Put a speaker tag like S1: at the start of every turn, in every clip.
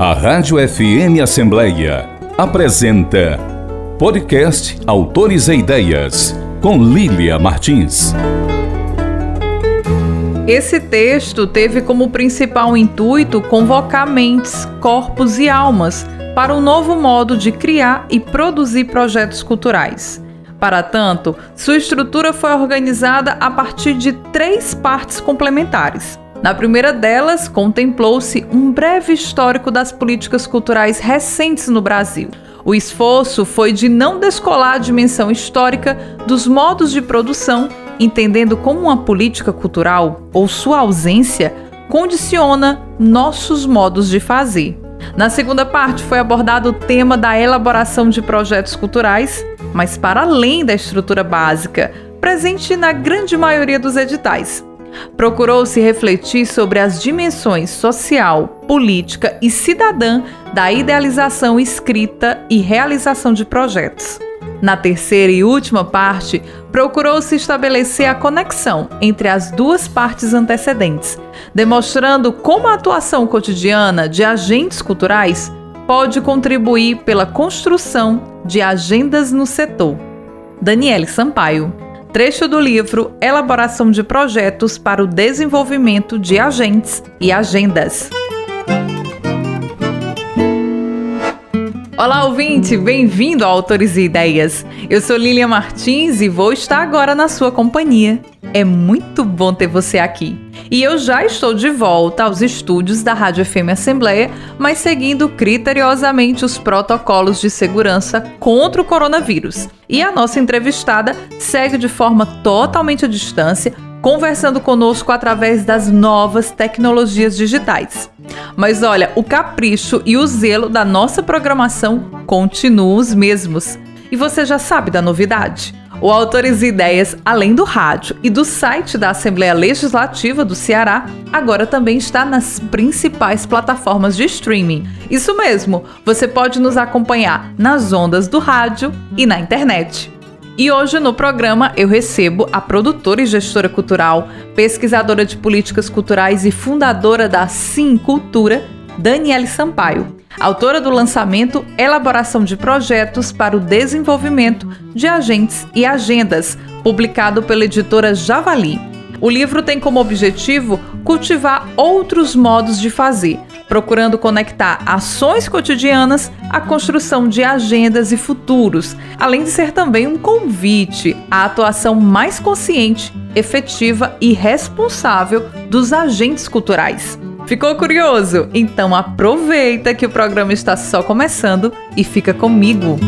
S1: A Rádio FM Assembleia apresenta Podcast Autores e Ideias, com Lília Martins.
S2: Esse texto teve como principal intuito convocar mentes, corpos e almas para um novo modo de criar e produzir projetos culturais. Para tanto, sua estrutura foi organizada a partir de três partes complementares. Na primeira delas, contemplou-se um breve histórico das políticas culturais recentes no Brasil. O esforço foi de não descolar a dimensão histórica dos modos de produção, entendendo como uma política cultural, ou sua ausência, condiciona nossos modos de fazer. Na segunda parte foi abordado o tema da elaboração de projetos culturais, mas para além da estrutura básica, presente na grande maioria dos editais. Procurou-se refletir sobre as dimensões social, política e cidadã da idealização escrita e realização de projetos. Na terceira e última parte, procurou-se estabelecer a conexão entre as duas partes antecedentes, demonstrando como a atuação cotidiana de agentes culturais pode contribuir pela construção de agendas no setor. Daniele Sampaio trecho do livro Elaboração de Projetos para o Desenvolvimento de Agentes e Agendas. Olá, ouvinte! Bem-vindo a Autores e Ideias. Eu sou Lilian Martins e vou estar agora na sua companhia. É muito bom ter você aqui. E eu já estou de volta aos estúdios da Rádio FM Assembleia, mas seguindo criteriosamente os protocolos de segurança contra o coronavírus. E a nossa entrevistada segue de forma totalmente à distância, conversando conosco através das novas tecnologias digitais. Mas olha, o capricho e o zelo da nossa programação continuam os mesmos. E você já sabe da novidade? O Autores e Ideias, além do rádio e do site da Assembleia Legislativa do Ceará, agora também está nas principais plataformas de streaming. Isso mesmo, você pode nos acompanhar nas ondas do rádio e na internet. E hoje no programa eu recebo a produtora e gestora cultural, pesquisadora de políticas culturais e fundadora da Sim Cultura, Daniele Sampaio, autora do lançamento Elaboração de Projetos para o Desenvolvimento de Agentes e Agendas, publicado pela editora Javali. O livro tem como objetivo cultivar outros modos de fazer, procurando conectar ações cotidianas à construção de agendas e futuros, além de ser também um convite à atuação mais consciente, efetiva e responsável dos agentes culturais. Ficou curioso? Então aproveita que o programa está só começando e fica comigo.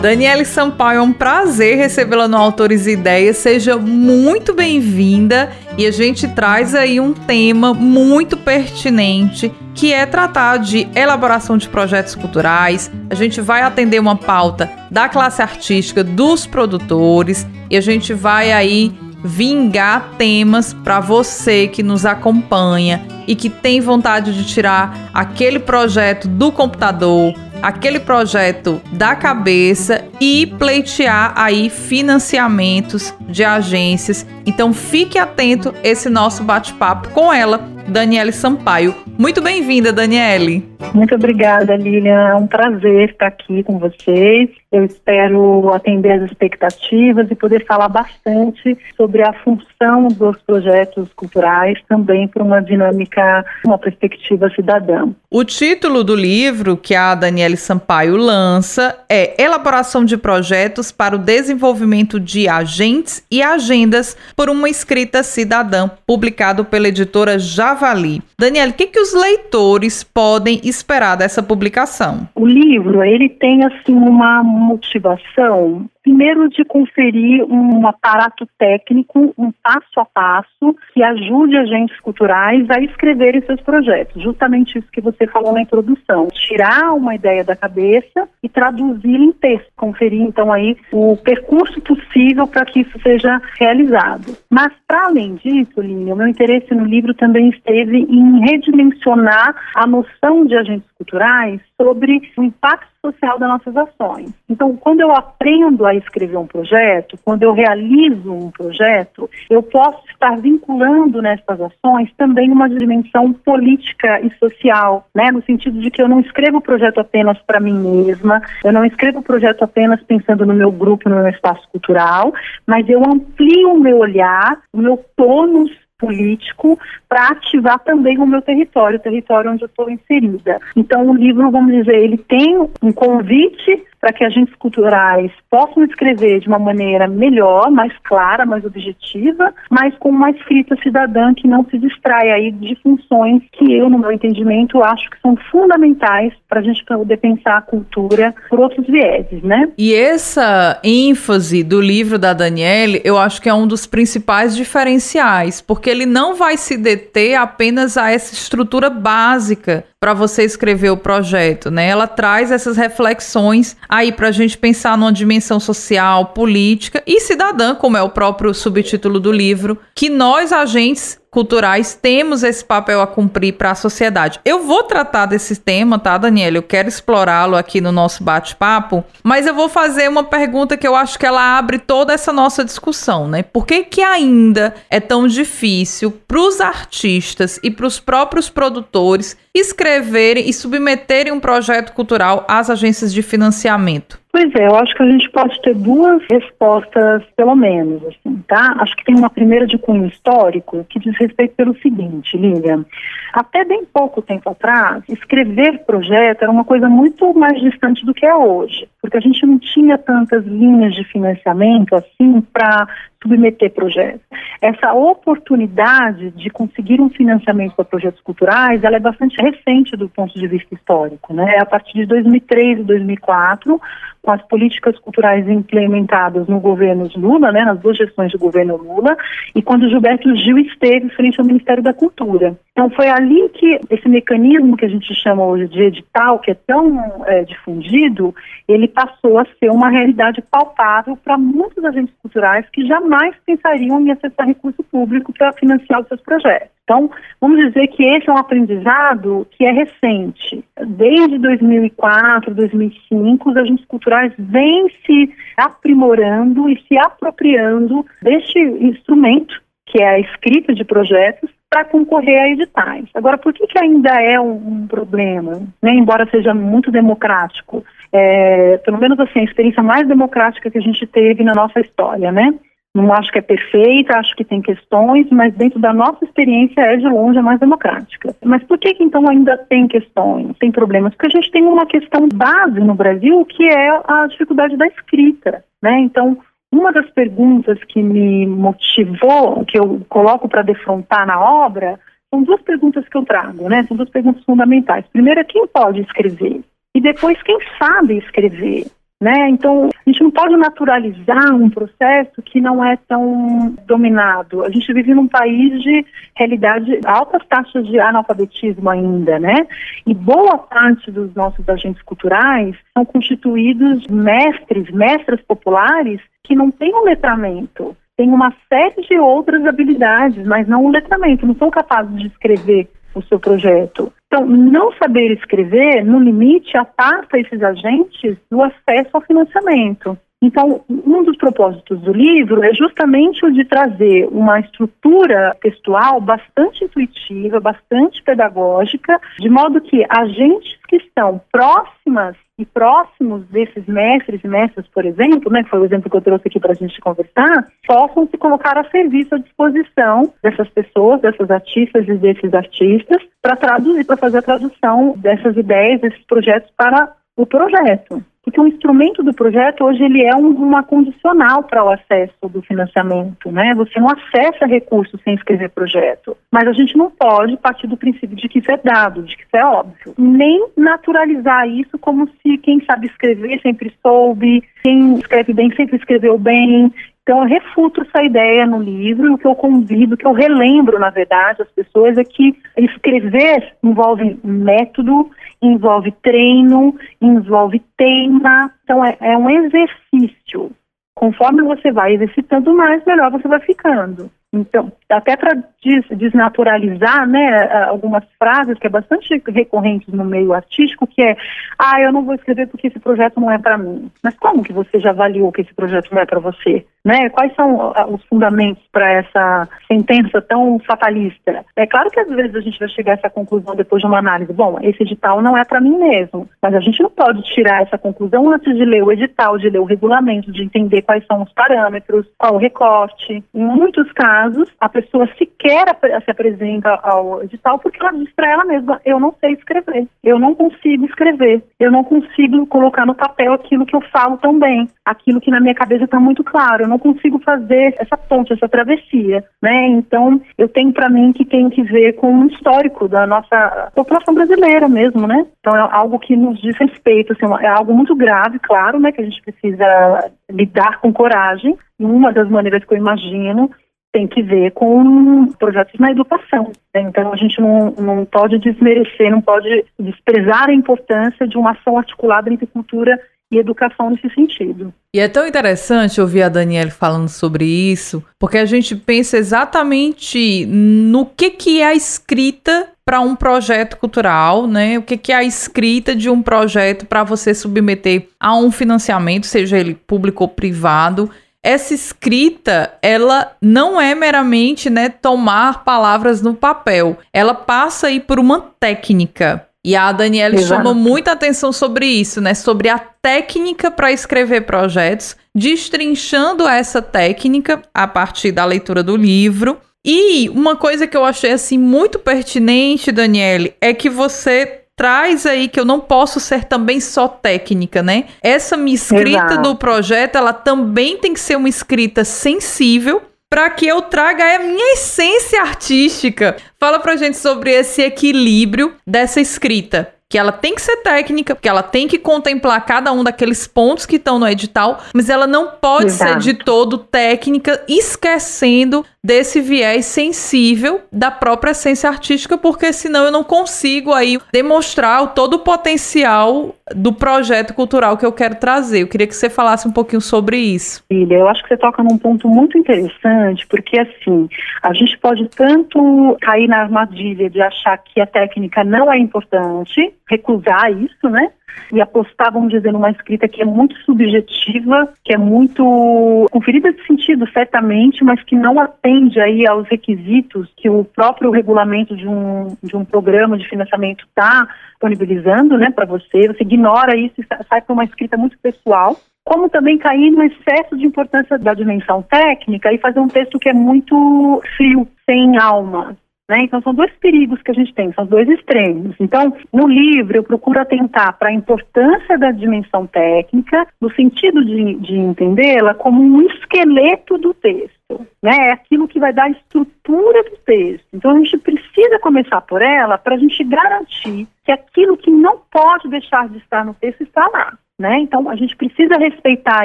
S2: Daniele Sampaio, é um prazer recebê-la no Autores e Ideias. Seja muito bem-vinda e a gente traz aí um tema muito pertinente que é tratar de elaboração de projetos culturais. A gente vai atender uma pauta da classe artística, dos produtores e a gente vai aí vingar temas para você que nos acompanha e que tem vontade de tirar aquele projeto do computador aquele projeto da cabeça e pleitear aí financiamentos de agências. Então fique atento esse nosso bate-papo com ela, Daniele Sampaio. Muito bem-vinda, Daniele.
S3: Muito obrigada, Lilian. É um prazer estar aqui com vocês. Eu espero atender as expectativas e poder falar bastante sobre a função dos projetos culturais também para uma dinâmica, uma perspectiva cidadã.
S2: O título do livro que a Daniele Sampaio lança é Elaboração de projetos para o desenvolvimento de agentes e agendas por uma escrita cidadã, publicado pela editora Javali. Daniele, o que, que os leitores podem esperar dessa publicação?
S3: O livro, ele tem assim uma motivação primeiro de conferir um aparato técnico, um passo a passo, que ajude agentes culturais a escreverem seus projetos. Justamente isso que você falou na introdução. Tirar uma ideia da cabeça e traduzir em texto. Conferir, então, aí o percurso possível para que isso seja realizado. Mas, para além disso, Línea, o meu interesse no livro também esteve em redimensionar a noção de agentes culturais sobre o impacto social das nossas ações. Então, quando eu aprendo a escrever um projeto, quando eu realizo um projeto, eu posso estar vinculando nessas ações também uma dimensão política e social, né? No sentido de que eu não escrevo o projeto apenas para mim mesma, eu não escrevo o projeto apenas pensando no meu grupo, no meu espaço cultural, mas eu amplio o meu olhar, o meu tônus político para ativar também o meu território, o território onde eu estou inserida. Então, o livro, vamos dizer, ele tem um convite para que agentes culturais possam escrever de uma maneira melhor, mais clara, mais objetiva, mas com uma escrita cidadã que não se distrai aí de funções que eu, no meu entendimento, acho que são fundamentais para a gente poder pensar a cultura por outros vieses, né?
S2: E essa ênfase do livro da Daniele, eu acho que é um dos principais diferenciais, porque ele não vai se deter apenas a essa estrutura básica para você escrever o projeto, né? Ela traz essas reflexões aí para a gente pensar numa dimensão social, política e cidadã, como é o próprio subtítulo do livro, que nós agentes culturais temos esse papel a cumprir para a sociedade. Eu vou tratar desse tema, tá, Daniela? Eu quero explorá-lo aqui no nosso bate-papo, mas eu vou fazer uma pergunta que eu acho que ela abre toda essa nossa discussão, né? Por que que ainda é tão difícil para os artistas e para os próprios produtores escreverem e submeterem um projeto cultural às agências de financiamento?
S3: Pois é, eu acho que a gente pode ter duas respostas, pelo menos, assim, tá? Acho que tem uma primeira de cunho histórico que diz respeito pelo seguinte, Lilian. Até bem pouco tempo atrás, escrever projeto era uma coisa muito mais distante do que é hoje, porque a gente não tinha tantas linhas de financiamento assim para submeter projetos. Essa oportunidade de conseguir um financiamento para projetos culturais, ela é bastante recente do ponto de vista histórico, né? A partir de 2003 e 2004, com as políticas culturais implementadas no governo Lula, né, nas duas gestões do governo Lula, e quando Gilberto Gil esteve frente ao Ministério da Cultura. Então foi ali que esse mecanismo que a gente chama hoje de edital, que é tão é, difundido, ele passou a ser uma realidade palpável para muitos agentes culturais que jamais pensariam em acessar recurso público para financiar os seus projetos. Então, vamos dizer que esse é um aprendizado que é recente. Desde 2004, 2005, os agentes culturais vêm se aprimorando e se apropriando deste instrumento, que é a escrita de projetos, para concorrer a editais. Agora, por que, que ainda é um, problema, né? embora seja muito democrático? É, pelo menos assim, a experiência mais democrática que a gente teve na nossa história, né? Não acho que é perfeita, acho que tem questões, mas dentro da nossa experiência é de longe a mais democrática. Mas por que, que então ainda tem questões, tem problemas? Porque a gente tem uma questão base no Brasil que é a dificuldade da escrita, né? Então, uma das perguntas que me motivou, que eu coloco para defrontar na obra, são duas perguntas que eu trago, né? São duas perguntas fundamentais. Primeiro é quem pode escrever? E depois, quem sabe escrever? Né? Então, a gente não pode naturalizar um processo que não é tão dominado. A gente vive num país de realidade, altas taxas de analfabetismo ainda, né? E boa parte dos nossos agentes culturais são constituídos mestres, mestras populares que não têm um letramento. Tem uma série de outras habilidades, mas não um letramento, não são capazes de escrever o seu projeto. Então, não saber escrever, no limite, aparta esses agentes do acesso ao financiamento. Então, um dos propósitos do livro é justamente o de trazer uma estrutura textual bastante intuitiva, bastante pedagógica, de modo que agentes que estão próximas e próximos desses mestres e mestras, por exemplo, né, que foi o exemplo que eu trouxe aqui para a gente conversar, possam se colocar a serviço, à disposição dessas pessoas, dessas artistas e desses artistas, para traduzir, para fazer a tradução dessas ideias, desses projetos para o projeto. Porque o instrumento do projeto hoje ele é um, uma condicional para o acesso do financiamento, né? Você não acessa recursos sem escrever projeto. Mas a gente não pode partir do princípio de que isso é dado, de que isso é óbvio. Nem naturalizar isso como se quem sabe escrever sempre soube, quem escreve bem sempre escreveu bem, então, eu refuto essa ideia no livro, o que eu convido, o que eu relembro, na verdade, as pessoas é que escrever envolve método, envolve treino, envolve tema, então é, é um exercício. Conforme você vai exercitando mais, melhor você vai ficando. Então, até para des desnaturalizar né, algumas frases que é bastante recorrentes no meio artístico, que é, ah, eu não vou escrever porque esse projeto não é para mim. Mas como que você já avaliou que esse projeto não é para você? Né? Quais são os fundamentos para essa sentença tão fatalista? É claro que às vezes a gente vai chegar a essa conclusão depois de uma análise. Bom, esse edital não é para mim mesmo, mas a gente não pode tirar essa conclusão antes de ler o edital, de ler o regulamento, de entender quais são os parâmetros, qual o recorte. Em muitos casos, a pessoa sequer se apresenta ao edital porque ela diz para ela mesma: eu não sei escrever, eu não consigo escrever, eu não consigo colocar no papel aquilo que eu falo tão bem, aquilo que na minha cabeça está muito claro, eu não consigo fazer essa ponte, essa travessia, né? Então, eu tenho para mim que tem que ver com um histórico da nossa população brasileira mesmo, né? Então, é algo que nos diz respeito, assim, é algo muito grave, claro, né? Que a gente precisa lidar com coragem. Uma das maneiras que eu imagino tem que ver com projetos na educação. Né? Então, a gente não, não pode desmerecer, não pode desprezar a importância de uma ação articulada entre cultura e educação nesse sentido.
S2: E é tão interessante ouvir a Daniela falando sobre isso, porque a gente pensa exatamente no que, que é a escrita para um projeto cultural, né? O que, que é a escrita de um projeto para você submeter a um financiamento, seja ele público ou privado essa escrita, ela não é meramente, né, tomar palavras no papel. Ela passa aí por uma técnica. E a Daniela chamou muita atenção sobre isso, né? Sobre a técnica para escrever projetos, destrinchando essa técnica a partir da leitura do livro. E uma coisa que eu achei assim muito pertinente, Daniele, é que você traz aí que eu não posso ser também só técnica, né? Essa minha escrita Exato. do projeto, ela também tem que ser uma escrita sensível para que eu traga a minha essência artística. Fala pra gente sobre esse equilíbrio dessa escrita que ela tem que ser técnica, que ela tem que contemplar cada um daqueles pontos que estão no edital, mas ela não pode Exato. ser de todo técnica, esquecendo desse viés sensível da própria essência artística, porque senão eu não consigo aí demonstrar todo o potencial do projeto cultural que eu quero trazer. Eu queria que você falasse um pouquinho sobre isso.
S3: Filha, eu acho que você toca num ponto muito interessante, porque assim, a gente pode tanto cair na armadilha de achar que a técnica não é importante, recusar isso, né? E apostar, vamos dizer, numa escrita que é muito subjetiva, que é muito conferida de sentido, certamente, mas que não atende aí aos requisitos que o próprio regulamento de um, de um programa de financiamento está disponibilizando né, para você. Você ignora isso e sai para uma escrita muito pessoal como também cair no excesso de importância da dimensão técnica e fazer um texto que é muito frio, sem alma, né? Então, são dois perigos que a gente tem, são dois extremos. Então, no livro, eu procuro atentar para a importância da dimensão técnica, no sentido de, de entendê-la como um esqueleto do texto. Né? É aquilo que vai dar a estrutura do texto. Então, a gente precisa começar por ela para a gente garantir que aquilo que não pode deixar de estar no texto está lá. Né? Então, a gente precisa respeitar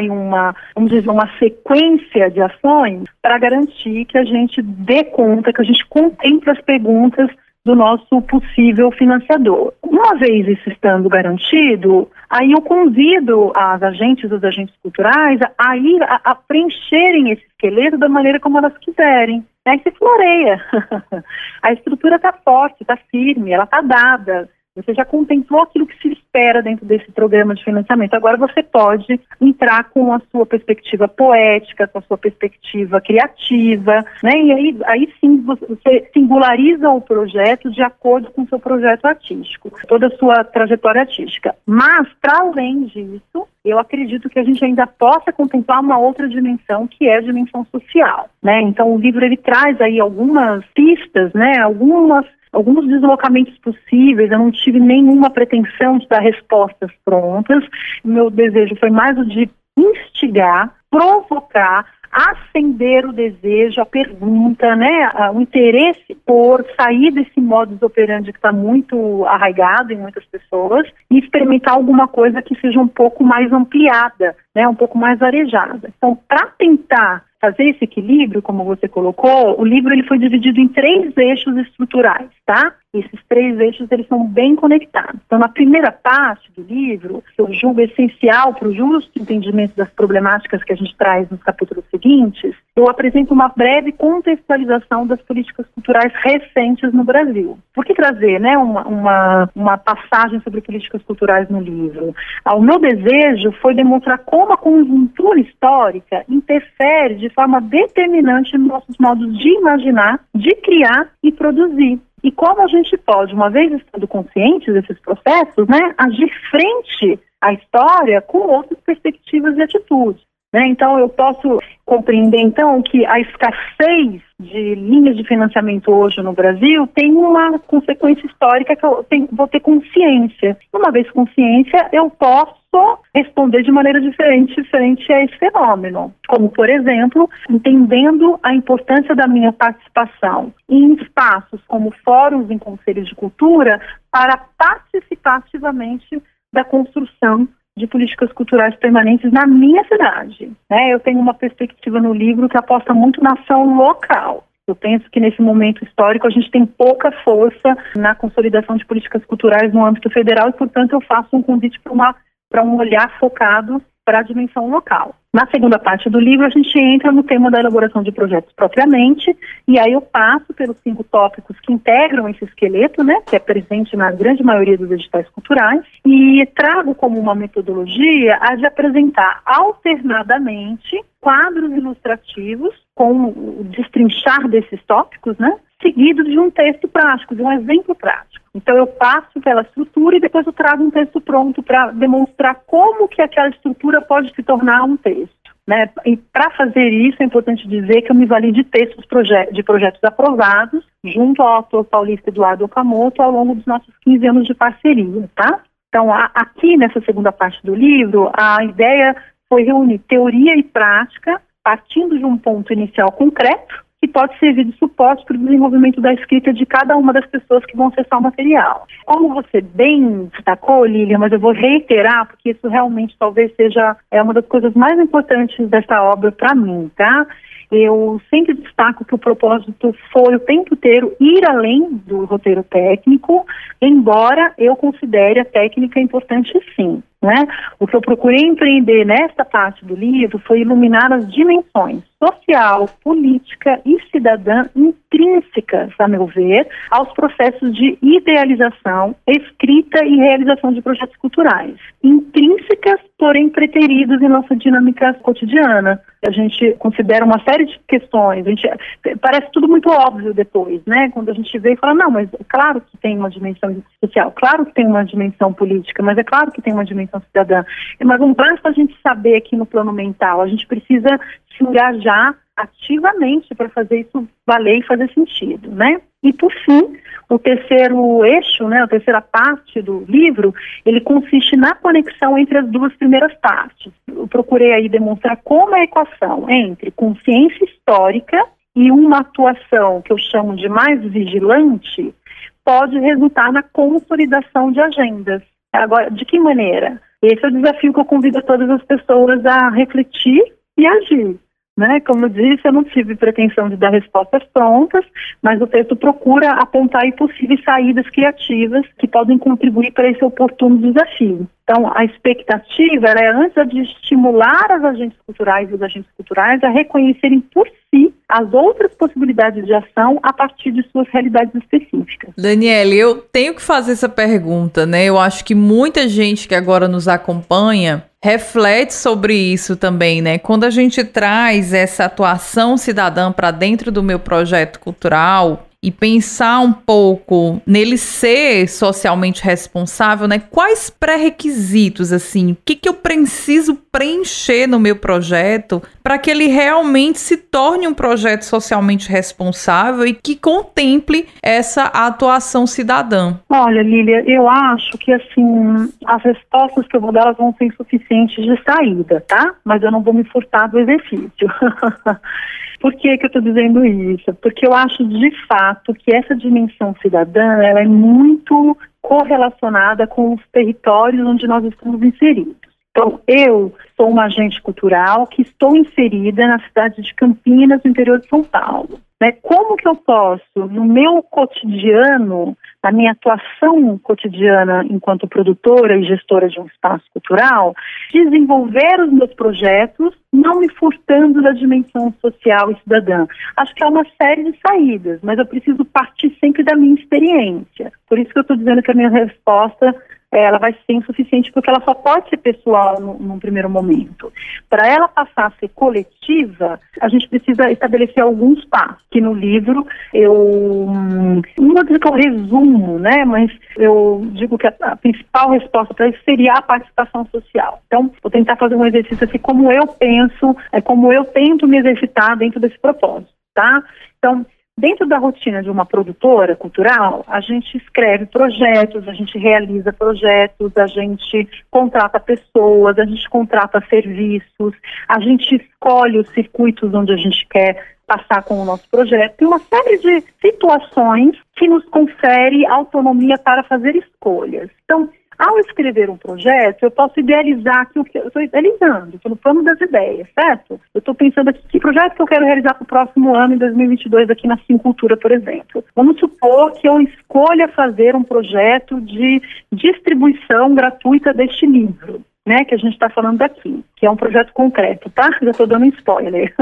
S3: uma, vamos dizer, uma sequência de ações para garantir que a gente dê conta, que a gente contemple as perguntas do nosso possível financiador. Uma vez isso estando garantido, aí eu convido as agentes, os agentes culturais a ir a, a preencherem esse esqueleto da maneira como elas quiserem. Aí se floreia. a estrutura está forte, está firme, ela está dada. Você já contemplou aquilo que se espera dentro desse programa de financiamento. Agora você pode entrar com a sua perspectiva poética, com a sua perspectiva criativa, né? E aí, aí sim você singulariza o projeto de acordo com o seu projeto artístico, toda a sua trajetória artística. Mas, para além disso, eu acredito que a gente ainda possa contemplar uma outra dimensão, que é a dimensão social, né? Então, o livro ele traz aí algumas pistas, né? Algumas alguns deslocamentos possíveis, eu não tive nenhuma pretensão de dar respostas prontas. Meu desejo foi mais o de instigar, provocar, acender o desejo, a pergunta, né, o interesse por sair desse modus operandi que está muito arraigado em muitas pessoas e experimentar alguma coisa que seja um pouco mais ampliada, né, um pouco mais arejada. Então, para tentar fazer esse equilíbrio, como você colocou, o livro ele foi dividido em três eixos estruturais, tá? Esses três eixos eles são bem conectados. Então, na primeira parte do livro, eu julgo essencial para o justo entendimento das problemáticas que a gente traz nos capítulos seguintes, eu apresento uma breve contextualização das políticas culturais recentes no Brasil. Por que trazer né, uma, uma, uma passagem sobre políticas culturais no livro? Ah, o meu desejo foi demonstrar como a conjuntura histórica interfere de forma determinante nos nossos modos de imaginar, de criar e produzir. E como a gente pode, uma vez estando conscientes desses processos, né, agir frente à história com outras perspectivas e atitudes. Né? Então, eu posso compreender, então, que a escassez de linhas de financiamento hoje no Brasil tem uma consequência histórica que eu tenho, vou ter consciência. Uma vez consciência, eu posso responder de maneira diferente frente a esse fenômeno. Como, por exemplo, entendendo a importância da minha participação em espaços como fóruns em conselhos de cultura para participar ativamente da construção de políticas culturais permanentes na minha cidade. Né? Eu tenho uma perspectiva no livro que aposta muito na ação local. Eu penso que nesse momento histórico a gente tem pouca força na consolidação de políticas culturais no âmbito federal e, portanto, eu faço um convite para um olhar focado para a dimensão local. Na segunda parte do livro, a gente entra no tema da elaboração de projetos propriamente, e aí eu passo pelos cinco tópicos que integram esse esqueleto, né, que é presente na grande maioria dos editais culturais, e trago como uma metodologia a de apresentar alternadamente quadros ilustrativos com o destrinchar desses tópicos, né, seguido de um texto prático, de um exemplo prático. Então eu passo pela estrutura e depois eu trago um texto pronto para demonstrar como que aquela estrutura pode se tornar um texto. Né? E para fazer isso é importante dizer que eu me vali de textos proje de projetos aprovados junto ao autor paulista Eduardo Okamoto ao longo dos nossos 15 anos de parceria, tá? Então, a, aqui nessa segunda parte do livro, a ideia foi reunir teoria e prática partindo de um ponto inicial concreto que pode servir de suporte para o desenvolvimento da escrita de cada uma das pessoas que vão acessar o material. Como você bem destacou, Lilian, mas eu vou reiterar, porque isso realmente talvez seja é uma das coisas mais importantes dessa obra para mim, tá? Eu sempre destaco que o propósito foi o tempo inteiro ir além do roteiro técnico, embora eu considere a técnica importante sim. Né? O que eu procurei empreender nesta parte do livro foi iluminar as dimensões social, política e cidadã intrínsecas, a meu ver, aos processos de idealização, escrita e realização de projetos culturais. Intrínsecas, porém preteridos em nossa dinâmica cotidiana. A gente considera uma série de questões, a gente, parece tudo muito óbvio depois, né? Quando a gente vê e fala, não, mas é claro que tem uma dimensão social, claro que tem uma dimensão política, mas é claro que tem uma dimensão cidadã. Mas não basta a gente saber aqui no plano mental, a gente precisa se engajar ativamente para fazer isso valer e fazer sentido, né? E por fim, o terceiro eixo, né, a terceira parte do livro, ele consiste na conexão entre as duas primeiras partes. Eu procurei aí demonstrar como a equação entre consciência histórica e uma atuação que eu chamo de mais vigilante pode resultar na consolidação de agendas. Agora, de que maneira? Esse é o desafio que eu convido todas as pessoas a refletir e agir. Né? Como eu disse, eu não tive pretensão de dar respostas prontas, mas o texto procura apontar possíveis saídas criativas que podem contribuir para esse oportuno desafio. Então, a expectativa é, antes de estimular as agentes culturais e os agentes culturais a reconhecerem por si as outras possibilidades de ação a partir de suas realidades específicas.
S2: Daniele, eu tenho que fazer essa pergunta, né? Eu acho que muita gente que agora nos acompanha reflete sobre isso também, né? Quando a gente traz essa atuação cidadã para dentro do meu projeto cultural, e pensar um pouco nele ser socialmente responsável, né? Quais pré-requisitos, assim, o que, que eu preciso preencher no meu projeto para que ele realmente se torne um projeto socialmente responsável e que contemple essa atuação cidadã?
S3: Olha, Lília, eu acho que, assim, as respostas que eu vou dar elas vão ser insuficientes de saída, tá? Mas eu não vou me furtar do exercício. Por que, que eu estou dizendo isso? Porque eu acho de fato que essa dimensão cidadã ela é muito correlacionada com os territórios onde nós estamos inseridos. Então, eu sou uma agente cultural que estou inserida na cidade de Campinas, no interior de São Paulo. Né? Como que eu posso, no meu cotidiano, na minha atuação cotidiana enquanto produtora e gestora de um espaço cultural, desenvolver os meus projetos, não me furtando da dimensão social e cidadã. Acho que há uma série de saídas, mas eu preciso partir sempre da minha experiência. Por isso que eu estou dizendo que a minha resposta ela vai ser insuficiente porque ela só pode ser pessoal no, num primeiro momento. Para ela passar a ser coletiva, a gente precisa estabelecer alguns passos, que no livro eu não vou dizer que eu resumo, né, mas eu digo que a, a principal resposta para isso seria a participação social. Então, vou tentar fazer um exercício assim, como eu penso, é como eu tento me exercitar dentro desse propósito, tá? Então, Dentro da rotina de uma produtora cultural, a gente escreve projetos, a gente realiza projetos, a gente contrata pessoas, a gente contrata serviços, a gente escolhe os circuitos onde a gente quer passar com o nosso projeto. Tem uma série de situações que nos confere autonomia para fazer escolhas. Então, ao escrever um projeto, eu posso idealizar aquilo que eu estou idealizando, estou no plano das ideias, certo? Eu estou pensando aqui que projeto que eu quero realizar para o próximo ano, em 2022, aqui na Cincultura, por exemplo. Vamos supor que eu escolha fazer um projeto de distribuição gratuita deste livro né, que a gente está falando aqui, que é um projeto concreto, tá? Já estou dando um spoiler.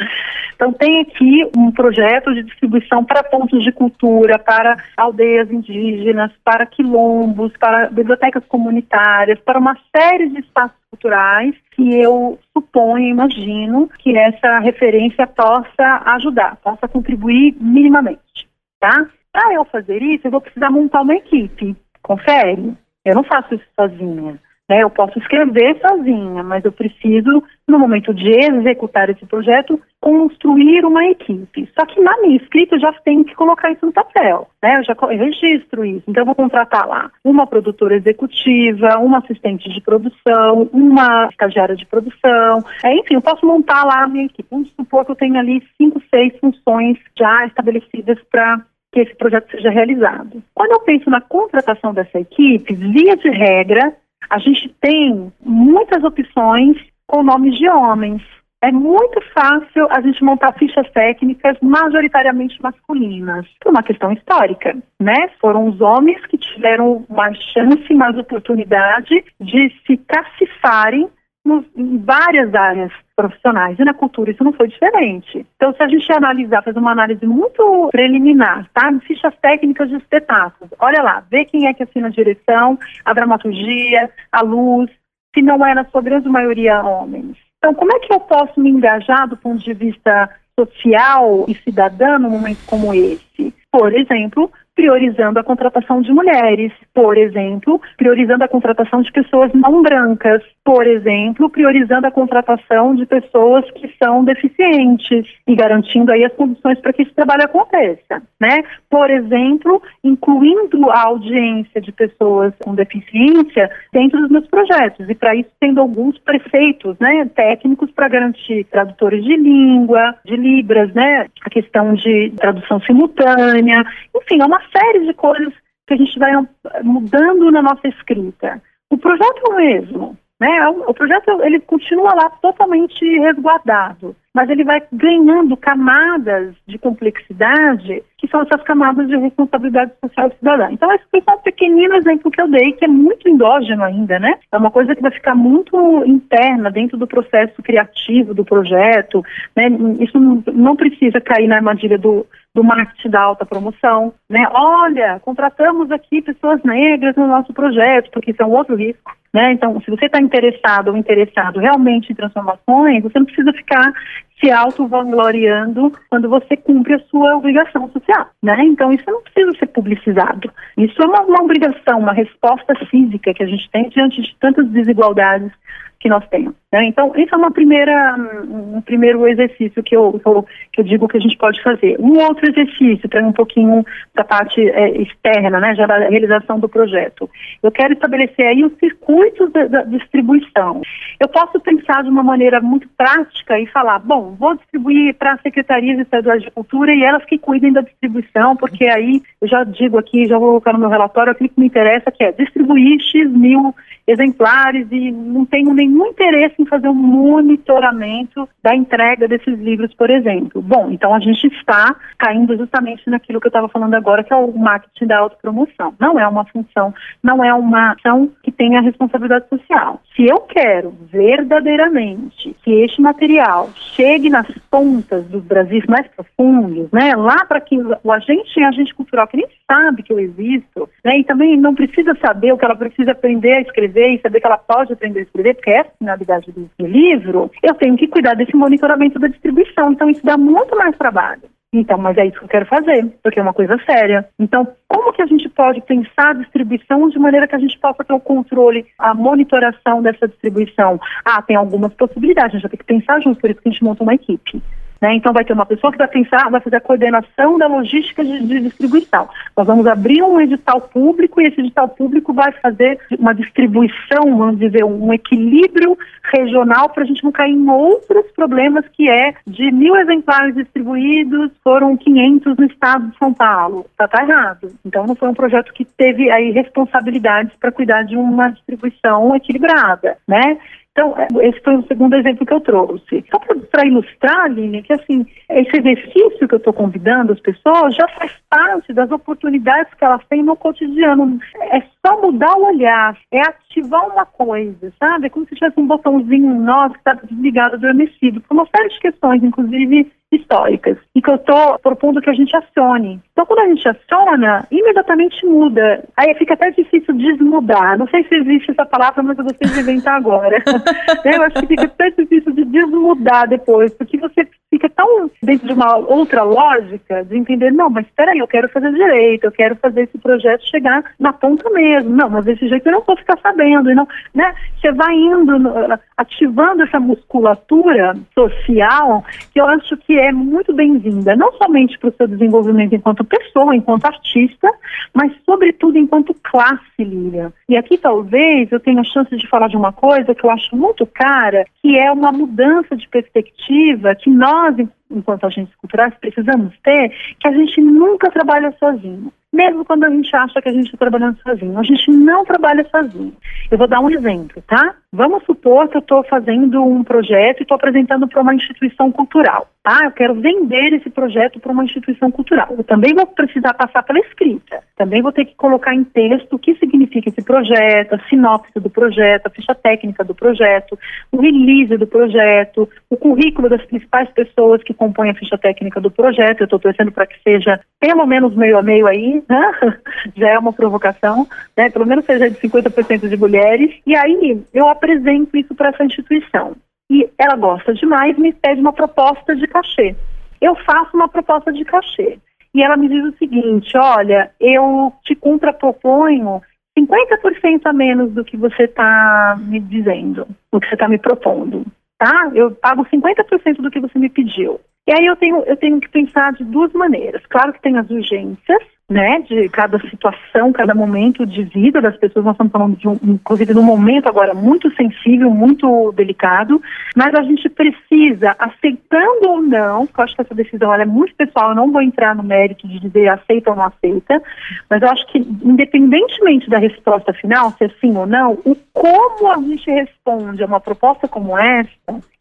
S3: então tem aqui um projeto de distribuição para pontos de cultura, para aldeias indígenas, para quilombos, para bibliotecas comunitárias, para uma série de espaços culturais que eu suponho, imagino, que essa referência possa ajudar, possa contribuir minimamente, tá? Para eu fazer isso, eu vou precisar montar uma equipe, confere? Eu não faço isso sozinha. Né? Eu posso escrever sozinha, mas eu preciso, no momento de executar esse projeto, construir uma equipe. Só que na minha escrita eu já tenho que colocar isso no papel, né? Eu já registro isso. Então eu vou contratar lá uma produtora executiva, uma assistente de produção, uma estagiária de produção. É, enfim, eu posso montar lá a minha equipe. Vamos supor que eu tenho ali cinco, seis funções já estabelecidas para que esse projeto seja realizado. Quando eu penso na contratação dessa equipe, via de regra, a gente tem muitas opções com nomes de homens. É muito fácil a gente montar fichas técnicas majoritariamente masculinas, por uma questão histórica, né? Foram os homens que tiveram mais chance, mais oportunidade de se cacifarem nos, em várias áreas profissionais. E na cultura isso não foi diferente. Então, se a gente analisar, fazer uma análise muito preliminar, tá? Fichas técnicas de espetáculos. Olha lá, vê quem é que assina a direção, a dramaturgia, a luz, se não é, na sua grande maioria, homens. Então, como é que eu posso me engajar do ponto de vista social e cidadão num momento como esse? Por exemplo, priorizando a contratação de mulheres, por exemplo, priorizando a contratação de pessoas não brancas, por exemplo, priorizando a contratação de pessoas que são deficientes e garantindo aí as condições para que esse trabalho aconteça, né? Por exemplo, incluindo a audiência de pessoas com deficiência dentro dos meus projetos e para isso tendo alguns prefeitos, né, técnicos para garantir tradutores de língua, de libras, né, a questão de tradução simultânea, enfim, é uma série de coisas que a gente vai mudando na nossa escrita. O projeto é o mesmo, né? O projeto ele continua lá totalmente resguardado, mas ele vai ganhando camadas de complexidade que são essas camadas de responsabilidade social cidadã. Então, esse foi um pequenino exemplo que eu dei, que é muito endógeno ainda, né? É uma coisa que vai ficar muito interna dentro do processo criativo do projeto, né? Isso não, não precisa cair na armadilha do, do marketing da alta promoção, né? Olha, contratamos aqui pessoas negras no nosso projeto, porque isso é um outro risco. Né? Então, se você está interessado ou interessado realmente em transformações, você não precisa ficar se auto-vangloriando quando você cumpre a sua obrigação social, né? Então, isso não precisa ser publicizado. Isso é uma, uma obrigação, uma resposta física que a gente tem diante de tantas desigualdades que nós temos. Né? Então, esse é uma primeira, um primeiro exercício que eu, que eu digo que a gente pode fazer. Um outro exercício, para um pouquinho da parte é, externa, né, já da realização do projeto. Eu quero estabelecer aí os circuitos da, da distribuição. Eu posso pensar de uma maneira muito prática e falar, bom, vou distribuir para as secretarias estaduais de cultura e elas que cuidem da distribuição, porque aí, eu já digo aqui, já vou colocar no meu relatório, aquilo que me interessa, que é distribuir X mil exemplares e não tenho nenhum interesse em fazer um monitoramento da entrega desses livros, por exemplo. Bom, então a gente está caindo justamente naquilo que eu estava falando agora, que é o marketing da autopromoção. Não é uma função, não é uma ação que tenha responsabilidade social. Se eu quero verdadeiramente que este material chegue nas pontas dos Brasis mais profundos, né, lá para que o agente, agente cultural que nem sabe que eu existo, né, e também não precisa saber o que ela precisa aprender a escrever e saber que ela pode aprender a escrever, porque é a finalidade do livro, eu tenho que cuidar desse monitoramento da distribuição. Então, isso dá muito mais trabalho. Então, mas é isso que eu quero fazer, porque é uma coisa séria. Então, como que a gente pode pensar a distribuição de maneira que a gente possa ter o controle, a monitoração dessa distribuição? Ah, tem algumas possibilidades, a gente vai ter que pensar junto, por isso que a gente monta uma equipe. Né? Então, vai ter uma pessoa que vai pensar, vai fazer a coordenação da logística de, de, distribuição. Nós vamos abrir um edital público e esse edital público vai fazer uma distribuição, vamos dizer, um equilíbrio regional para a gente não cair em outros problemas que é de mil exemplares distribuídos, foram 500 no estado de São Paulo. Está tá errado. Então, não foi um projeto que teve aí responsabilidades para cuidar de uma distribuição equilibrada, né? Então, é, esse foi o segundo exemplo que eu trouxe. Só para ilustrar, Aline, que assim, esse exercício que eu estou convidando as pessoas já faz parte das oportunidades que elas têm no cotidiano. É só mudar o olhar, é ativar uma coisa, sabe? É como se tivesse um botãozinho nosso que está desligado, adormecido, por uma série de questões, inclusive históricas e que eu estou propondo que a gente acione. Então, quando a gente aciona, imediatamente muda. Aí fica até difícil desmudar. Não sei se existe essa palavra, mas eu de inventar agora. eu acho que fica até difícil de desmudar depois, porque você fica tão dentro de uma outra lógica de entender, não, mas espera aí, eu quero fazer direito, eu quero fazer esse projeto chegar na ponta mesmo. Não, mas desse jeito eu não vou ficar sabendo. Não, né? Você vai indo, ativando essa musculatura social, que eu acho que é muito bem-vinda, não somente para o seu desenvolvimento enquanto pessoa, enquanto artista, mas sobretudo enquanto classe, Lilian. E aqui talvez eu tenha a chance de falar de uma coisa que eu acho muito cara, que é uma mudança de perspectiva que nós nós, enquanto agentes culturais, precisamos ter que a gente nunca trabalha sozinho. Mesmo quando a gente acha que a gente está trabalhando sozinho. A gente não trabalha sozinho. Eu vou dar um exemplo, tá? Vamos supor que eu estou fazendo um projeto e estou apresentando para uma instituição cultural. Tá? Eu quero vender esse projeto para uma instituição cultural. Eu também vou precisar passar pela escrita. Também vou ter que colocar em texto o que significa esse projeto, a sinopse do projeto, a ficha técnica do projeto, o release do projeto, o currículo das principais pessoas que compõem a ficha técnica do projeto. Eu estou torcendo para que seja pelo menos meio a meio aí, né? já é uma provocação, né? pelo menos seja de 50% de mulheres. E aí eu apresento isso para essa instituição. E ela gosta demais, me pede uma proposta de cachê. Eu faço uma proposta de cachê. E ela me diz o seguinte: olha, eu te contraproponho 50% a menos do que você está me dizendo, do que você está me propondo. Tá? Eu pago 50% do que você me pediu. E aí eu tenho, eu tenho que pensar de duas maneiras. Claro que tem as urgências, né, de cada situação, cada momento de vida das pessoas. Nós estamos falando de um, inclusive, momento agora muito sensível, muito delicado, mas a gente precisa, aceitando ou não, porque eu acho que essa decisão é muito pessoal, eu não vou entrar no mérito de dizer aceita ou não aceita, mas eu acho que, independentemente da resposta final, se é sim ou não, o como a gente responde a uma proposta como essa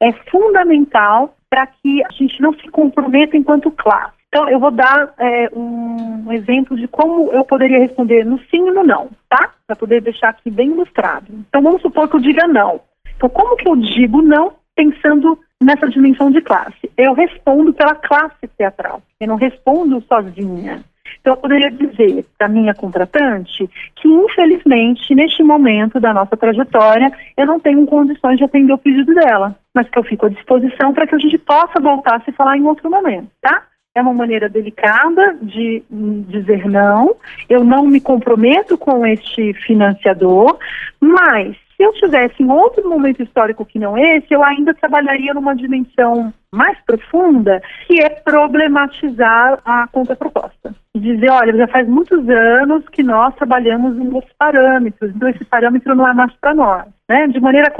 S3: é fundamental para que a gente não se comprometa enquanto classe. Então, eu vou dar é, um exemplo de como eu poderia responder no sim e no não, tá? Para poder deixar aqui bem ilustrado. Então, vamos supor que eu diga não. Então, como que eu digo não pensando nessa dimensão de classe? Eu respondo pela classe teatral. Eu não respondo sozinha. Então, eu poderia dizer para minha contratante que, infelizmente, neste momento da nossa trajetória, eu não tenho condições de atender o pedido dela, mas que eu fico à disposição para que a gente possa voltar a se falar em outro momento, tá? É uma maneira delicada de dizer não. Eu não me comprometo com este financiador, mas Se eu tivesse em outro momento histórico que não esse, eu ainda trabalharia numa dimensão mais profunda, que é problematizar a contraproposta. Dizer, olha, já faz muitos anos que nós trabalhamos em outros parâmetros, então esse parâmetro não é mais para nós. Né? De maneira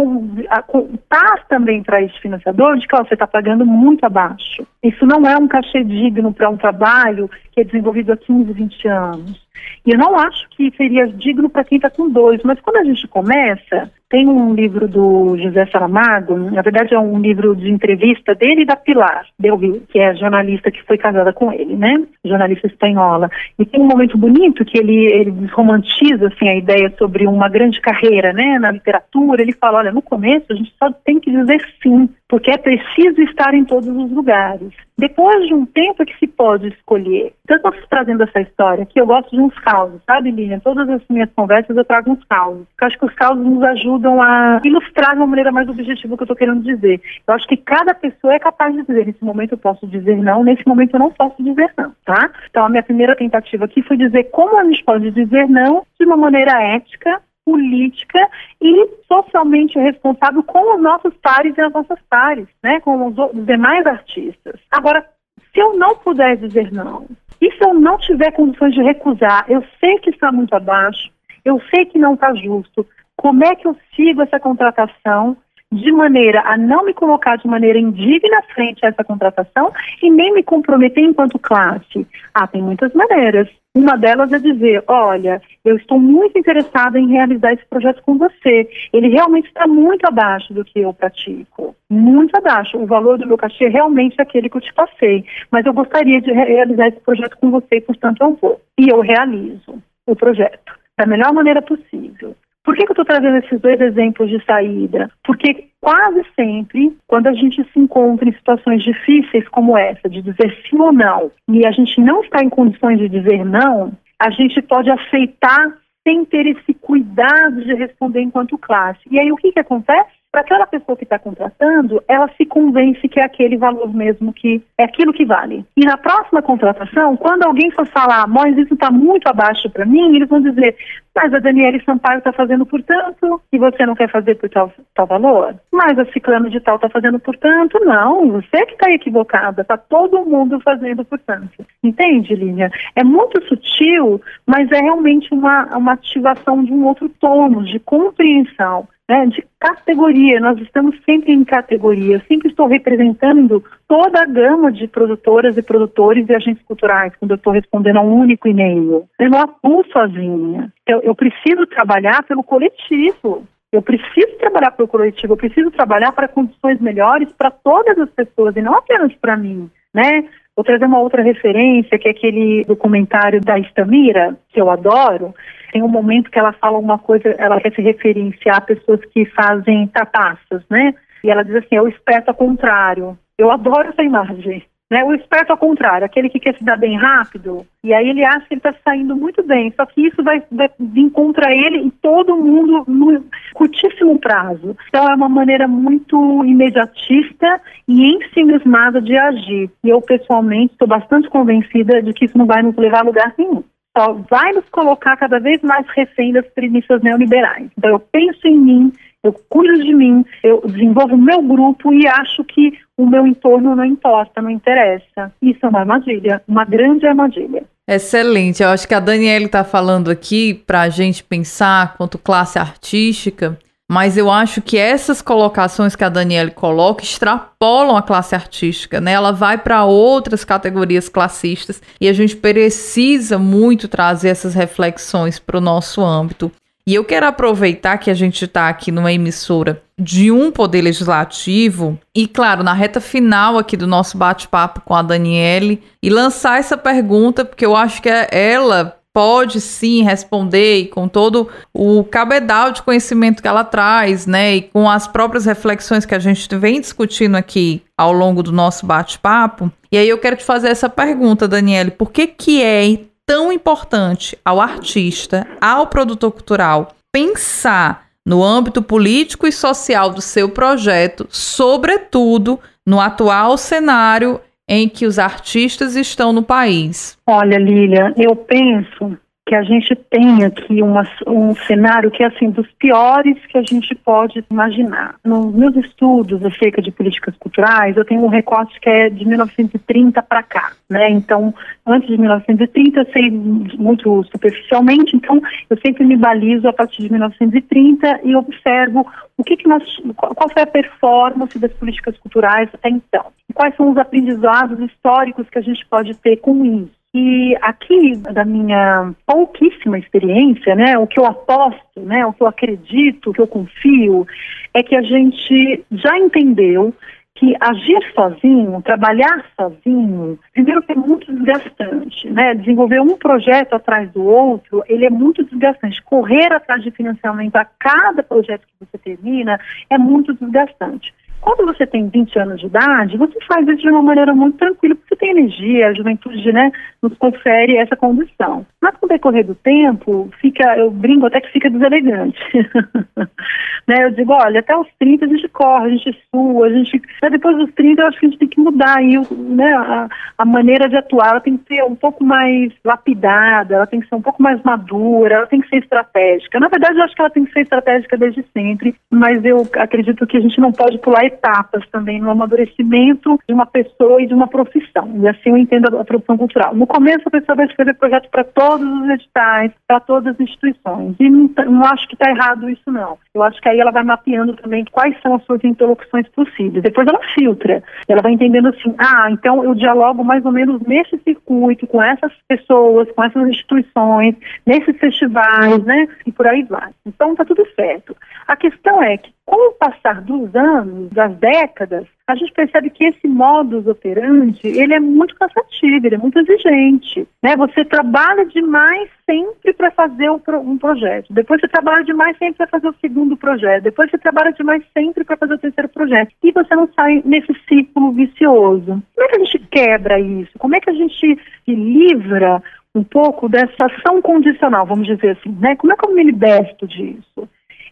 S3: a contar também para esse financiador de que ó, você está pagando muito abaixo. Isso não é um cachê digno para um trabalho que é desenvolvido há 15, 20 anos. E eu não acho que seria digno para quem está com dois, mas quando a gente começa, tem um livro do José Saramago, na verdade é um livro de entrevista dele e da Pilar Delville, que é a jornalista que foi casada com ele, né? Jornalista espanhola. E tem um momento bonito que ele, ele desromantiza assim, a ideia sobre uma grande carreira né, na literatura. Ele fala, olha, no começo a gente só tem que dizer sim, porque é preciso estar em todos os lugares. Depois de um tempo que se pode escolher. Então, eu estou trazendo essa história aqui, eu gosto de uns causos, sabe, Lilian? Todas as minhas conversas eu trago uns causos. Eu acho que os causos nos ajudam a ilustrar de uma maneira mais objetiva o que eu estou querendo dizer. Eu acho que cada pessoa é capaz de dizer, nesse momento eu posso dizer não, nesse momento eu não posso dizer não, tá? Então, a minha primeira tentativa aqui foi dizer como a gente pode dizer não de uma maneira ética, política e socialmente responsável com os nossos pares e as nossas pares, né, com os, demais artistas. Agora, se eu não puder dizer não, e se eu não tiver condições de recusar, eu sei que está muito abaixo, eu sei que não está justo, como é que eu sigo essa contratação de maneira a não me colocar de maneira indigna frente a essa contratação e nem me comprometer enquanto classe. Ah, tem muitas maneiras. Uma delas é dizer, olha, eu estou muito interessada em realizar esse projeto com você. Ele realmente está muito abaixo do que eu pratico. Muito abaixo. O valor do meu cachê é realmente aquele que eu te passei. Mas eu gostaria de realizar esse projeto com você portanto, eu vou. E eu realizo o projeto da melhor maneira possível. Por que, que eu estou trazendo esses dois exemplos de saída? Porque quase sempre, quando a gente se encontra em situações difíceis como essa, de dizer sim ou não, e a gente não está em condições de dizer não, a gente pode aceitar sem ter esse cuidado de responder enquanto classe. E aí o que, que acontece? Para aquela pessoa que está contratando, ela se convence que é aquele valor mesmo que é aquilo que vale. E na próxima contratação, quando alguém for falar, mas isso está muito abaixo para mim, eles vão dizer, mas a Daniela Sampaio está fazendo por tanto e você não quer fazer por tal, tal valor? Mas a ciclano de tal está fazendo por tanto? Não, você que está equivocada, está todo mundo fazendo por tanto. Entende, Linha? É muito sutil, mas é realmente uma, uma ativação de um outro tono, de compreensão né, de categoria. Nós estamos sempre em categoria. Eu sempre estou representando toda a gama de produtoras e produtores e agentes culturais quando eu estou respondendo a um único e-mail. Eu não atuo sozinha. Eu, eu preciso trabalhar pelo coletivo. Eu preciso trabalhar pelo coletivo, eu preciso trabalhar para condições melhores para todas as pessoas e não apenas para mim, né? Vou trazer uma outra referência, que é aquele documentário da Estamira, que eu adoro, tem um momento que ela fala uma coisa, ela quer se referenciar a pessoas que fazem tapaças, né? E ela diz assim, é o esperto ao contrário. Eu adoro essa imagem. Né, o esperto ao contrário, aquele que quer se dar bem rápido, e aí ele acha que ele está saindo muito bem, só que isso vai, vai vir contra ele e todo mundo no curtíssimo prazo. Então é uma maneira muito imediatista e ensimismada de agir. E eu, pessoalmente, estou bastante convencida de que isso não vai nos levar a lugar nenhum só vai nos colocar cada vez mais refém das premissas neoliberais. Então eu penso em mim, eu cuido de mim, eu desenvolvo o meu grupo e acho que o meu entorno não importa, não interessa. Isso é uma armadilha, uma grande armadilha.
S2: Excelente. Eu acho que a Daniela está falando aqui para a gente pensar quanto classe artística mas eu acho que essas colocações que a Daniele coloca extrapolam a classe artística, né? Ela vai para outras categorias classistas e a gente precisa muito trazer essas reflexões para o nosso âmbito. E eu quero aproveitar que a gente está aqui numa emissora de um poder legislativo e, claro, na reta final aqui do nosso bate-papo com a Daniele e lançar essa pergunta, porque eu acho que ela pode sim responder e com todo o cabedal de conhecimento que ela traz, né, e com as próprias reflexões que a gente vem discutindo aqui ao longo do nosso bate-papo. E aí eu quero te fazer essa pergunta, Daniele, por que que é tão importante ao artista, ao produtor cultural pensar no âmbito político e social do seu projeto, sobretudo no atual cenário em que os artistas estão no país?
S3: Olha, Lília, eu penso que a gente tem aqui uma, um cenário que é assim dos piores que a gente pode imaginar. Nos meus estudos acerca de políticas culturais, eu tenho um recorte que é de 1930 para cá, né? Então, antes de 1930 eu sei muito superficialmente, então eu sempre me balizo a partir de 1930 e observo o que, que nós, qual foi a performance das políticas culturais até então. Quais são os aprendizados históricos que a gente pode ter com isso? E aqui, da minha pouquíssima experiência, né, o que eu aposto, né, o que eu acredito, o que eu confio, é que a gente já entendeu que agir sozinho, trabalhar sozinho, primeiro que é muito desgastante, né? Desenvolver um projeto atrás do outro, ele é muito desgastante. Correr atrás de financiamento a cada projeto que você termina é muito desgastante. Quando você tem 20 anos de idade, você faz isso de uma maneira muito tranquila, porque você tem energia, a juventude né, nos confere essa condição. Mas com o decorrer do tempo, fica, eu brinco até que fica deselegante. né, eu digo, olha, até os 30 a gente corre, a gente sua, a gente. Né, depois dos 30 eu acho que a gente tem que mudar aí, né, a, a maneira de atuar, ela tem que ser um pouco mais lapidada, ela tem que ser um pouco mais madura, ela tem que ser estratégica. Na verdade, eu acho que ela tem que ser estratégica desde sempre, mas eu acredito que a gente não pode pular etapas também no amadurecimento de uma pessoa e de uma profissão. E assim eu entendo a, produção cultural. No começo, a pessoa vai escrever projetos para todos os editais, para todas as instituições. E não, não acho que está errado isso, não. Eu acho que aí ela vai mapeando também quais são as suas interlocuções possíveis. Depois ela filtra. Ela vai entendendo assim, ah, então eu dialogo mais ou menos nesse circuito, com essas pessoas, com essas instituições, nesses festivais, né? E por aí vai. Então está tudo certo. A questão é que com o passar dos anos, das décadas, a gente percebe que esse modus operandi, ele é muito cansativo, ele é muito exigente, né? Você trabalha demais sempre para fazer um projeto, depois você trabalha demais sempre para fazer o segundo projeto, depois você trabalha demais sempre para fazer o terceiro projeto, e você não sai nesse ciclo vicioso. Como é que a gente quebra isso? Como é que a gente se livra um pouco dessa ação condicional, vamos dizer assim, né? Como é que eu me liberto disso?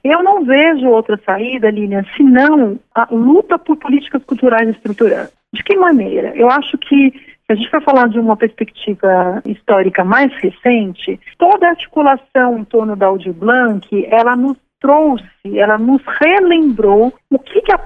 S3: Eu não vejo outra saída, Lilian, senão a luta por políticas culturais estruturantes. De que maneira? Eu acho que, se a gente for falar de uma perspectiva histórica mais recente, toda a articulação em torno da Audi Blanc, ela nos trouxe, ela nos relembrou o que, que a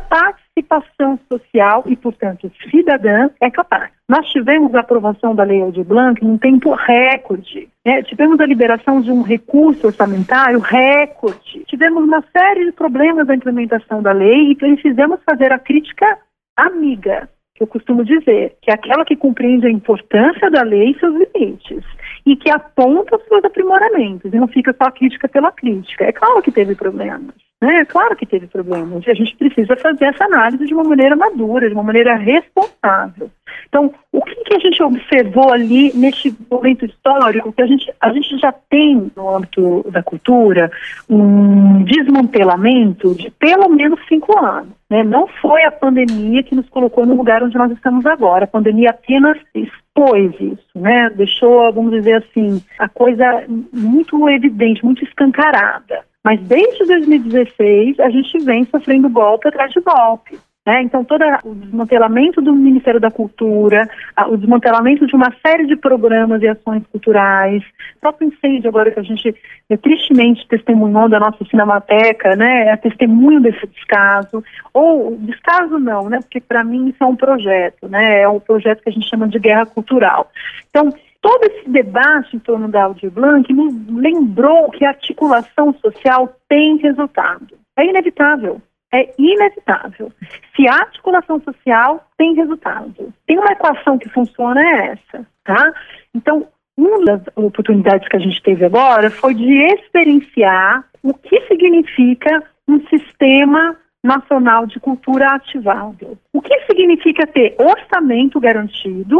S3: participação social e, portanto, cidadã é capaz. Nós tivemos a aprovação da Lei Aldir Blanc num tempo recorde. Né? Tivemos a liberação de um recurso orçamentário recorde. Tivemos uma série de problemas da implementação da lei e precisamos fazer a crítica amiga, que eu costumo dizer, que é aquela que compreende a importância da lei e seus limites e que aponta os seus aprimoramentos e não fica só a crítica pela crítica. É claro que teve problemas. Né? Claro que teve problemas. E a gente precisa fazer essa análise de uma maneira madura, de uma maneira responsável. Então, o que, que a gente observou ali neste momento histórico que a gente, a gente já tem no âmbito da cultura um desmantelamento de pelo menos cinco anos. Né? Não foi a pandemia que nos colocou no lugar onde nós estamos agora. A pandemia apenas expôs isso, né? deixou, vamos dizer assim, a coisa muito evidente, muito escancarada. Mas desde 2016 a gente vem sofrendo golpe atrás de golpe. Né? Então, todo o desmantelamento do Ministério da Cultura, o desmantelamento de uma série de programas e ações culturais, o próprio incêndio agora que a gente é, tristemente testemunhou da nossa cinemateca, né? é testemunho desse descaso, ou descaso não, né? porque para mim isso é um projeto, né? é um projeto que a gente chama de guerra cultural. Então, todo esse debate em torno da Aldir Blanc nos lembrou que a articulação social tem resultado. É inevitável é inevitável. Se a articulação social tem resultado, tem uma equação que funciona é essa, tá? Então, uma das oportunidades que a gente teve agora foi de experienciar o que significa um sistema nacional de cultura ativável. O que significa ter orçamento garantido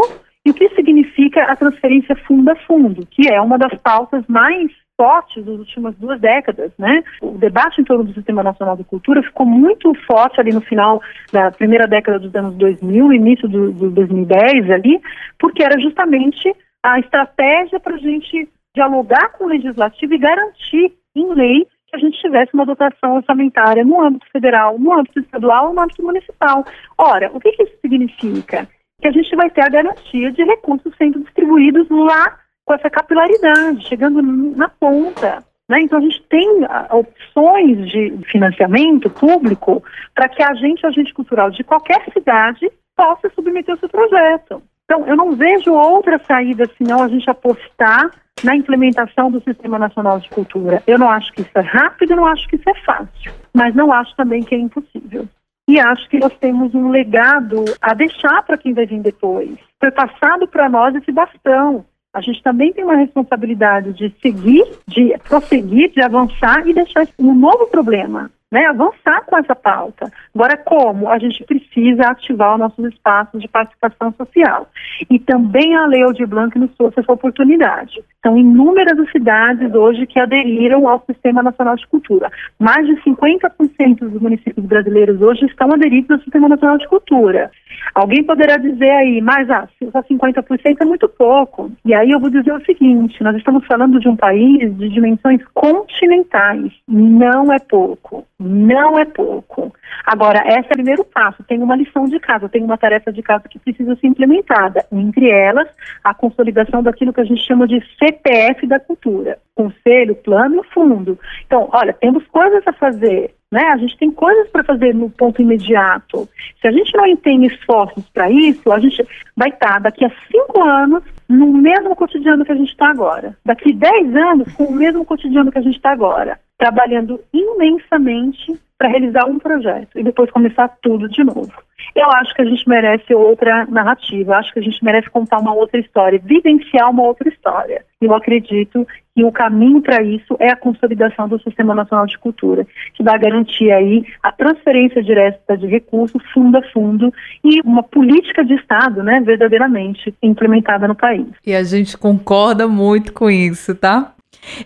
S3: o que significa a transferência fundo a fundo, que é uma das pautas mais fortes das últimas duas décadas, né? O debate em torno do Sistema Nacional de Cultura ficou muito forte ali no final da primeira década dos anos 2000, início do, do 2010 ali, porque era justamente a estratégia para a gente dialogar com o legislativo e garantir em lei que a gente tivesse uma dotação orçamentária no âmbito federal, no âmbito estadual no âmbito municipal. Ora, o que, que isso significa? Que a gente vai ter a garantia de recursos sendo distribuídos lá com essa capilaridade, chegando na ponta. Né? Então, a gente tem ah, opções de financiamento público para que a agente, agente cultural de qualquer cidade possa submeter o seu projeto. Então, eu não vejo outra saída senão a gente apostar na implementação do Sistema Nacional de Cultura. Eu não acho que isso é rápido, eu não acho que isso é fácil, mas não acho também que é impossível. E acho que nós temos um legado a deixar para quem vai vir depois. Foi passado para nós esse bastão. A gente também tem uma responsabilidade de seguir, de prosseguir, de avançar e deixar um novo problema né, avançar com essa pauta. Agora, como? A gente precisa ativar os nossos espaços de participação social. E também a Lei Aldir Blanc nos trouxe essa oportunidade. São inúmeras as cidades hoje que aderiram ao Sistema Nacional de Cultura. Mais de 50% dos municípios brasileiros hoje estão aderidos ao Sistema Nacional de Cultura. Alguém poderá dizer aí, mas ah, só 50% é muito pouco. E aí eu vou dizer o seguinte, nós estamos falando de um país de dimensões continentais. Não é pouco. Não é pouco. Agora, esse é o primeiro passo. Tem uma lição de casa, tem uma tarefa de casa que precisa ser implementada. Entre elas, a consolidação daquilo que a gente chama de CPF da cultura. Conselho, plano e fundo. Então, olha, temos coisas a fazer. Né? A gente tem coisas para fazer no ponto imediato. Se a gente não tem esforços para isso, a gente vai estar daqui a cinco anos no mesmo cotidiano que a gente está agora. Daqui dez anos com o mesmo cotidiano que a gente está agora trabalhando imensamente para realizar um projeto e depois começar tudo de novo. Eu acho que a gente merece outra narrativa, acho que a gente merece contar uma outra história, vivenciar uma outra história. Eu acredito que o caminho para isso é a consolidação do Sistema Nacional de Cultura, que vai garantir aí a transferência direta de recursos fundo a fundo e uma política de Estado, né, verdadeiramente implementada no país.
S2: E a gente concorda muito com isso, tá?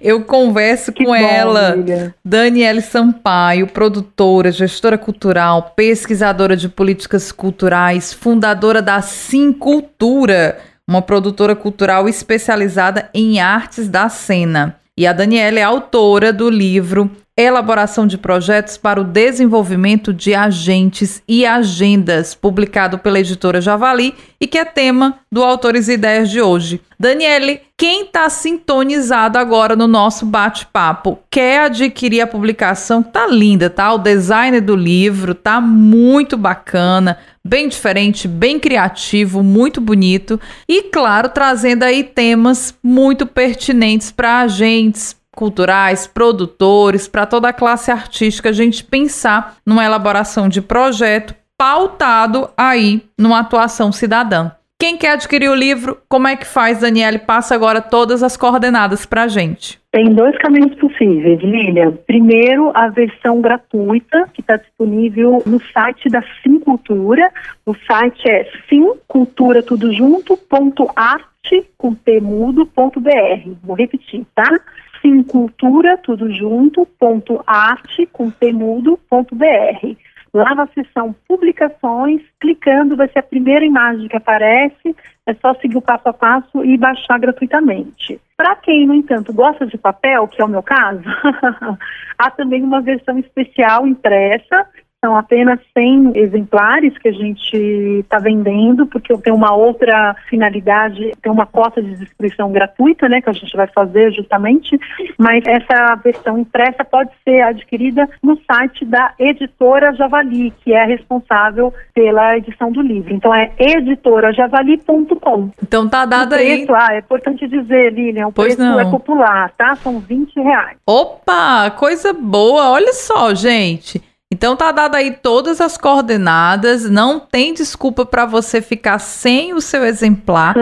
S2: Eu converso que com bom, ela, amiga. Daniele Sampaio, produtora, gestora cultural, pesquisadora de políticas culturais, fundadora da Sim Cultura, uma produtora cultural especializada em artes da cena. E a Daniela é autora do livro Elaboração de Projetos para o Desenvolvimento de Agentes e Agendas, publicado pela editora Javali e que é tema do Autores e Ideias de hoje. Daniele, quem está sintonizado agora no nosso bate-papo, quer adquirir a publicação, tá linda, tá? O design do livro tá muito bacana, bem diferente, bem criativo, muito bonito e, claro, trazendo aí temas muito pertinentes para agentes, culturais, produtores, para toda a classe artística, a gente pensar numa elaboração de projeto pautado aí numa atuação cidadã. Quem quer adquirir o livro, como é que faz, Daniele? Passa agora todas as coordenadas para a gente.
S3: Tem dois caminhos possíveis, Lilian. Primeiro, a versão gratuita, que está disponível no site da Simcultura. O site é simculturatudojunto.arte com. Vou repetir, tá? Simcultura, tudo junto, ponto arte, com temudo, ponto br. Lá na seção publicações, clicando, vai ser a primeira imagem que aparece, é só seguir o passo a passo e baixar gratuitamente. Para quem, no entanto, gosta de papel, que é o meu caso, há também uma versão especial impressa são apenas 100 exemplares que a gente está vendendo, porque eu tenho uma outra finalidade, tem uma cota de distribuição gratuita, né, que a gente vai fazer justamente, mas essa versão impressa pode ser adquirida no site da editora Javali, que é responsável pela edição do livro. Então é editorajavali.com.
S2: Então tá dado
S3: aí. Ah, é importante dizer, Lilian, o
S2: pois
S3: preço
S2: não.
S3: é popular, tá? São 20 reais.
S2: Opa, coisa boa! Olha só, gente. Então tá dado aí todas as coordenadas, não tem desculpa para você ficar sem o seu exemplar.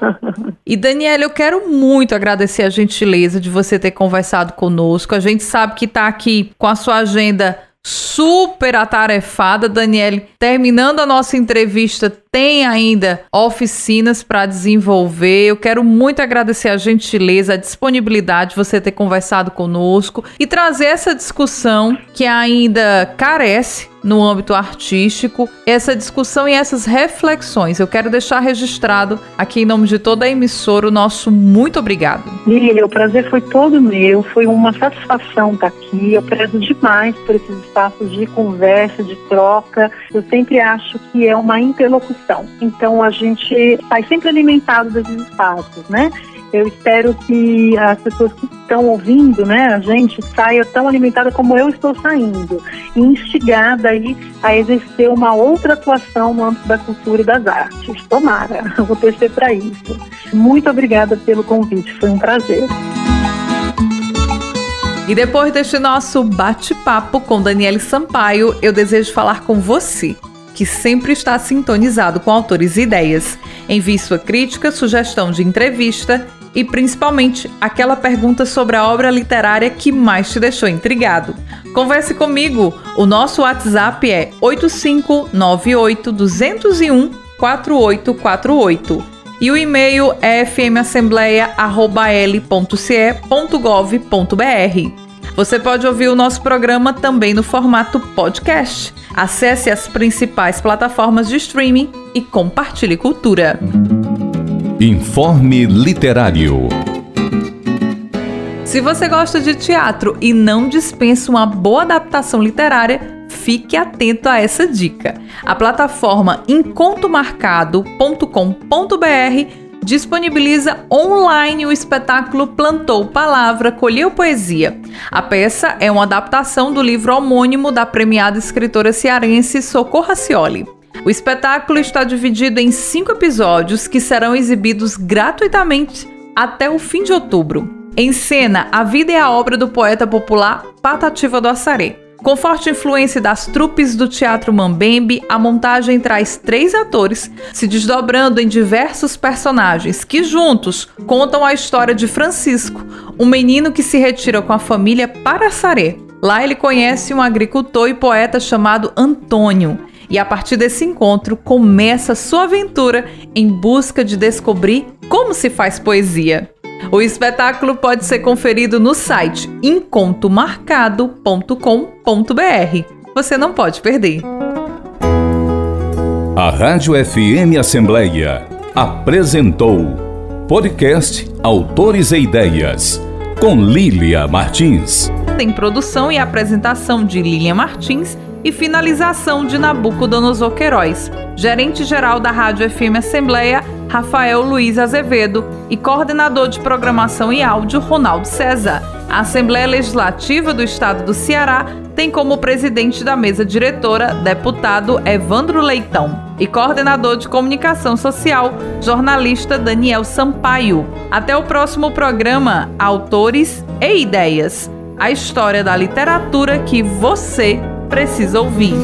S2: e Daniela, eu quero muito agradecer a gentileza de você ter conversado conosco. A gente sabe que tá aqui com a sua agenda super atarefada, Daniele. Terminando a nossa entrevista, tem ainda oficinas para desenvolver. Eu quero muito agradecer a gentileza, a disponibilidade de você ter conversado conosco e trazer essa discussão que ainda carece no âmbito artístico, essa discussão e essas reflexões. Eu quero deixar registrado aqui em nome de toda a emissora o nosso muito obrigado.
S3: Lília, o prazer foi todo meu, foi uma satisfação estar aqui. Eu prezo demais por esses espaços de conversa, de troca. Eu sempre acho que é uma interlocução. Então a gente sai sempre alimentado desses espaços, né? Eu espero que as pessoas que estão ouvindo, né, a gente saia tão alimentada como eu estou saindo, instigada aí a exercer uma outra atuação no âmbito da cultura e das artes. Tomara, vou torcer para isso. Muito obrigada pelo convite, foi um prazer.
S2: E depois deste nosso bate-papo com Daniele Sampaio, eu desejo falar com você, que sempre está sintonizado com autores e ideias. Envie sua crítica, sugestão de entrevista e principalmente aquela pergunta sobre a obra literária que mais te deixou intrigado. Converse comigo. O nosso WhatsApp é 8598 201 4848 e o e-mail é fmassembleia.l.ce.gov.br. Você pode ouvir o nosso programa também no formato podcast. Acesse as principais plataformas de streaming e compartilhe cultura.
S1: Informe Literário.
S2: Se você gosta de teatro e não dispensa uma boa adaptação literária, fique atento a essa dica. A plataforma encontomarcado.com.br disponibiliza online o espetáculo Plantou Palavra, Colheu Poesia. A peça é uma adaptação do livro homônimo da premiada escritora cearense Socorro Racioli. O espetáculo está dividido em cinco episódios que serão exibidos gratuitamente até o fim de outubro. Em cena, a vida e a obra do poeta popular Patativa do Assaré. Com forte influência das trupes do Teatro Mambembe, a montagem traz três atores se desdobrando em diversos personagens que juntos contam a história de Francisco, um menino que se retira com a família para Saré. Lá ele conhece um agricultor e poeta chamado Antônio, e a partir desse encontro começa sua aventura em busca de descobrir como se faz poesia. O espetáculo pode ser conferido no site encontomarcado.com.br. Você não pode perder.
S1: A Rádio FM Assembleia apresentou podcast Autores e Ideias com Lília Martins.
S2: Tem produção e apresentação de Lília Martins e finalização de Nabucodonosor Queiroz, gerente-geral da Rádio FM Assembleia, Rafael Luiz Azevedo, e coordenador de programação e áudio, Ronaldo César. A Assembleia Legislativa do Estado do Ceará tem como presidente da mesa diretora deputado Evandro Leitão e coordenador de comunicação social, jornalista Daniel Sampaio. Até o próximo programa Autores e Ideias a história da literatura que você precisa ouvir.